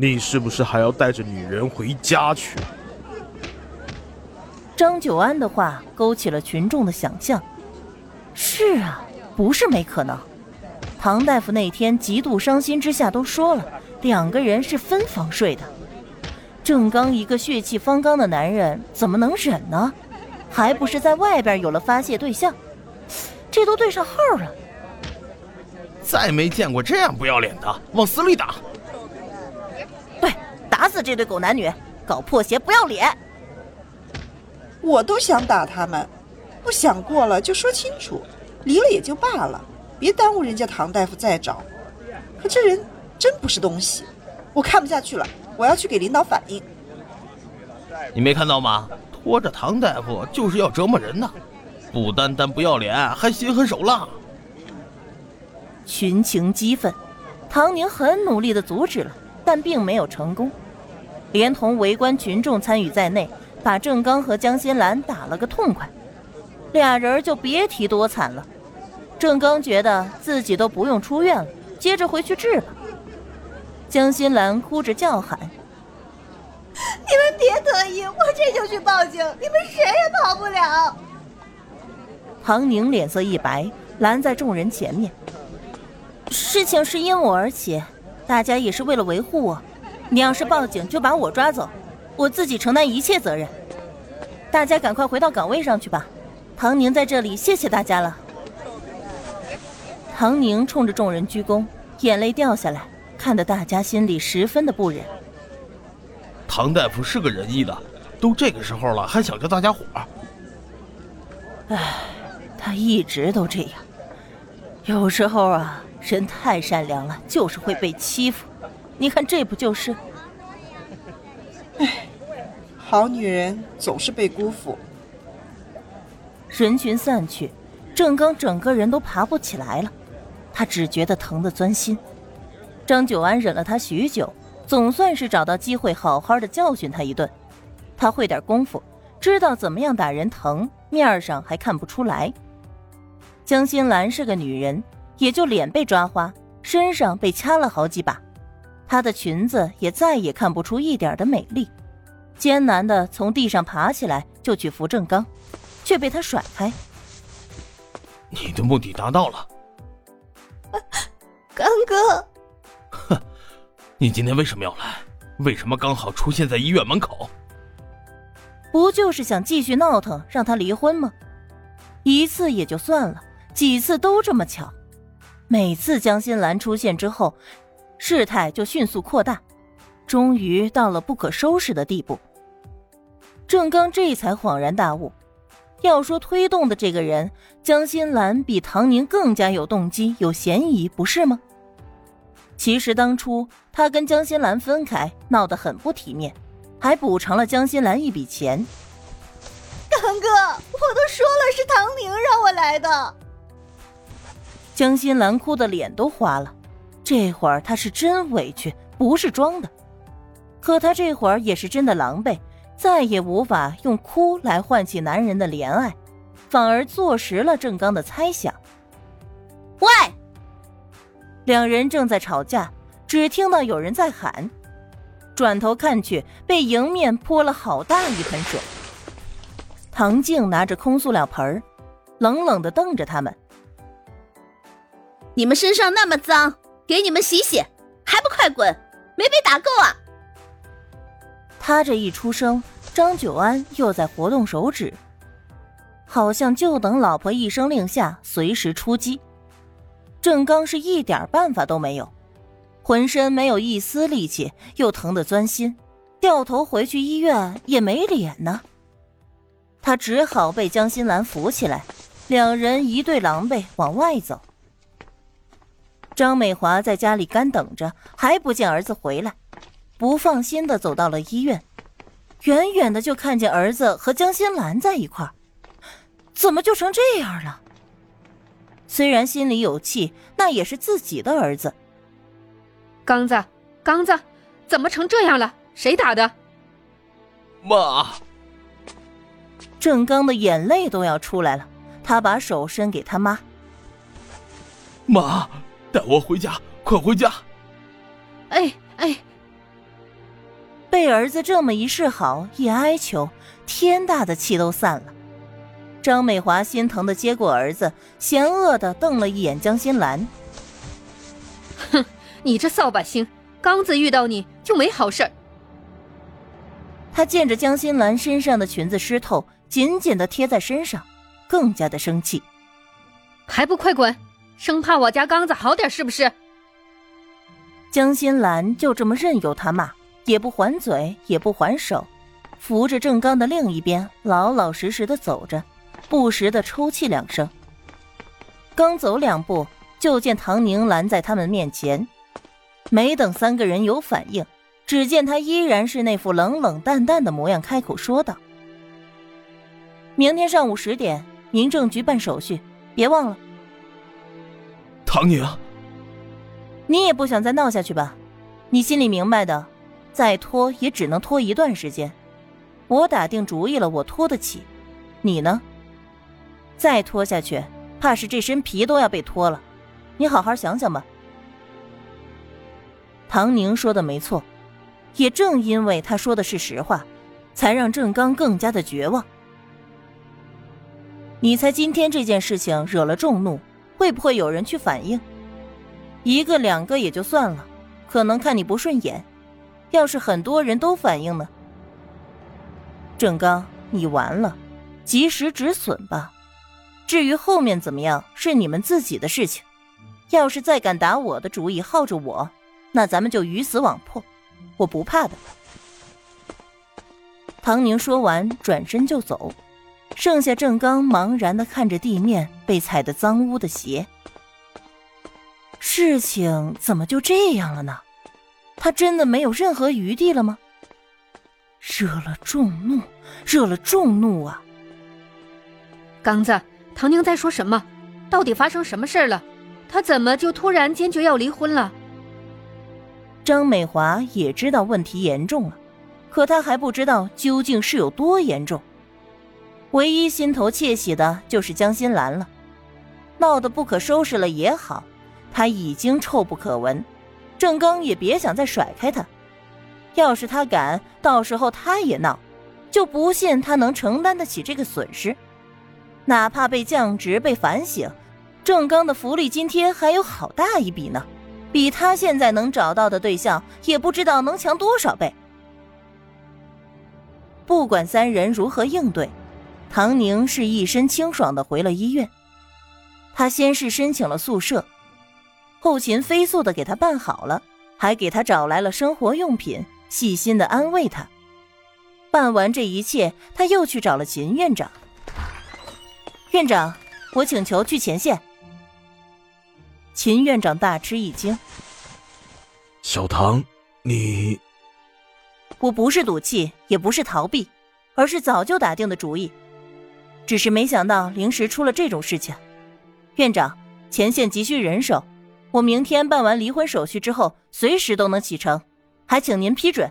你是不是还要带着女人回家去？张九安的话勾起了群众的想象。是啊，不是没可能。唐大夫那天极度伤心之下都说了，两个人是分房睡的。郑刚一个血气方刚的男人，怎么能忍呢？还不是在外边有了发泄对象？这都对上号了。再没见过这样不要脸的，往死里打！对，打死这对狗男女，搞破鞋不要脸！我都想打他们，不想过了就说清楚，离了也就罢了，别耽误人家唐大夫再找。可这人真不是东西，我看不下去了，我要去给领导反映。你没看到吗？拖着唐大夫就是要折磨人呢，不单单不要脸，还心狠手辣。群情激愤，唐宁很努力的阻止了，但并没有成功，连同围观群众参与在内。把郑刚和江心兰打了个痛快，俩人就别提多惨了。郑刚觉得自己都不用出院了，接着回去治吧。江心兰哭着叫喊：“你们别得意，我这就去报警，你们谁也跑不了。”唐宁脸色一白，拦在众人前面：“事情是因我而起，大家也是为了维护我。你要是报警，就把我抓走。”我自己承担一切责任，大家赶快回到岗位上去吧。唐宁在这里，谢谢大家了。唐宁冲着众人鞠躬，眼泪掉下来，看得大家心里十分的不忍。唐大夫是个仁义的，都这个时候了，还想着大家伙。唉，他一直都这样。有时候啊，人太善良了，就是会被欺负。你看，这不就是？唉。好女人总是被辜负。人群散去，郑刚整个人都爬不起来了，他只觉得疼得钻心。张九安忍了他许久，总算是找到机会好好的教训他一顿。他会点功夫，知道怎么样打人疼，面上还看不出来。江心兰是个女人，也就脸被抓花，身上被掐了好几把，她的裙子也再也看不出一点的美丽。艰难的从地上爬起来，就去扶正刚，却被他甩开。你的目的达到了，刚哥。哼，你今天为什么要来？为什么刚好出现在医院门口？不就是想继续闹腾，让他离婚吗？一次也就算了，几次都这么巧。每次江心兰出现之后，事态就迅速扩大，终于到了不可收拾的地步。郑刚这才恍然大悟，要说推动的这个人，江心兰比唐宁更加有动机、有嫌疑，不是吗？其实当初他跟江心兰分开，闹得很不体面，还补偿了江心兰一笔钱。刚哥，我都说了是唐宁让我来的。江心兰哭的脸都花了，这会儿她是真委屈，不是装的。可她这会儿也是真的狼狈。再也无法用哭来唤起男人的怜爱，反而坐实了郑刚的猜想。喂，两人正在吵架，只听到有人在喊，转头看去，被迎面泼了好大一盆水。唐静拿着空塑料盆冷冷的瞪着他们：“你们身上那么脏，给你们洗洗，还不快滚？没被打够啊？”他这一出声，张九安又在活动手指，好像就等老婆一声令下，随时出击。郑刚是一点办法都没有，浑身没有一丝力气，又疼得钻心，掉头回去医院也没脸呢。他只好被江心兰扶起来，两人一对狼狈往外走。张美华在家里干等着，还不见儿子回来。不放心的走到了医院，远远的就看见儿子和江心兰在一块儿，怎么就成这样了？虽然心里有气，那也是自己的儿子。刚子，刚子，怎么成这样了？谁打的？妈！郑刚的眼泪都要出来了，他把手伸给他妈。妈，带我回家，快回家！哎哎。被儿子这么一示好，一哀求，天大的气都散了。张美华心疼的接过儿子，嫌恶的瞪了一眼江心兰。哼，你这扫把星，刚子遇到你就没好事儿。他见着江心兰身上的裙子湿透，紧紧的贴在身上，更加的生气。还不快滚！生怕我家刚子好点是不是？江心兰就这么任由他骂，也不还嘴，也不还手，扶着郑刚的另一边，老老实实的走着。不时的抽泣两声。刚走两步，就见唐宁拦在他们面前。没等三个人有反应，只见他依然是那副冷冷淡淡的模样，开口说道：“明天上午十点，民政局办手续，别忘了。”唐宁，你也不想再闹下去吧？你心里明白的，再拖也只能拖一段时间。我打定主意了，我拖得起。你呢？再拖下去，怕是这身皮都要被脱了。你好好想想吧。唐宁说的没错，也正因为他说的是实话，才让郑刚更加的绝望。你猜今天这件事情惹了众怒，会不会有人去反映？一个两个也就算了，可能看你不顺眼。要是很多人都反映呢？郑刚，你完了，及时止损吧。至于后面怎么样，是你们自己的事情。要是再敢打我的主意，耗着我，那咱们就鱼死网破。我不怕的。唐宁说完，转身就走，剩下郑刚茫然的看着地面被踩得脏污的鞋。事情怎么就这样了呢？他真的没有任何余地了吗？惹了众怒，惹了众怒啊！刚子。唐宁在说什么？到底发生什么事了？他怎么就突然坚决要离婚了？张美华也知道问题严重了，可她还不知道究竟是有多严重。唯一心头窃喜的就是江心兰了，闹得不可收拾了也好，他已经臭不可闻。郑刚也别想再甩开他，要是他敢，到时候他也闹，就不信他能承担得起这个损失。哪怕被降职、被反省，郑刚的福利津贴还有好大一笔呢，比他现在能找到的对象也不知道能强多少倍。不管三人如何应对，唐宁是一身清爽的回了医院。他先是申请了宿舍，后勤飞速的给他办好了，还给他找来了生活用品，细心的安慰他。办完这一切，他又去找了秦院长。院长，我请求去前线。秦院长大吃一惊：“小唐，你……我不是赌气，也不是逃避，而是早就打定的主意，只是没想到临时出了这种事情。院长，前线急需人手，我明天办完离婚手续之后，随时都能启程，还请您批准。”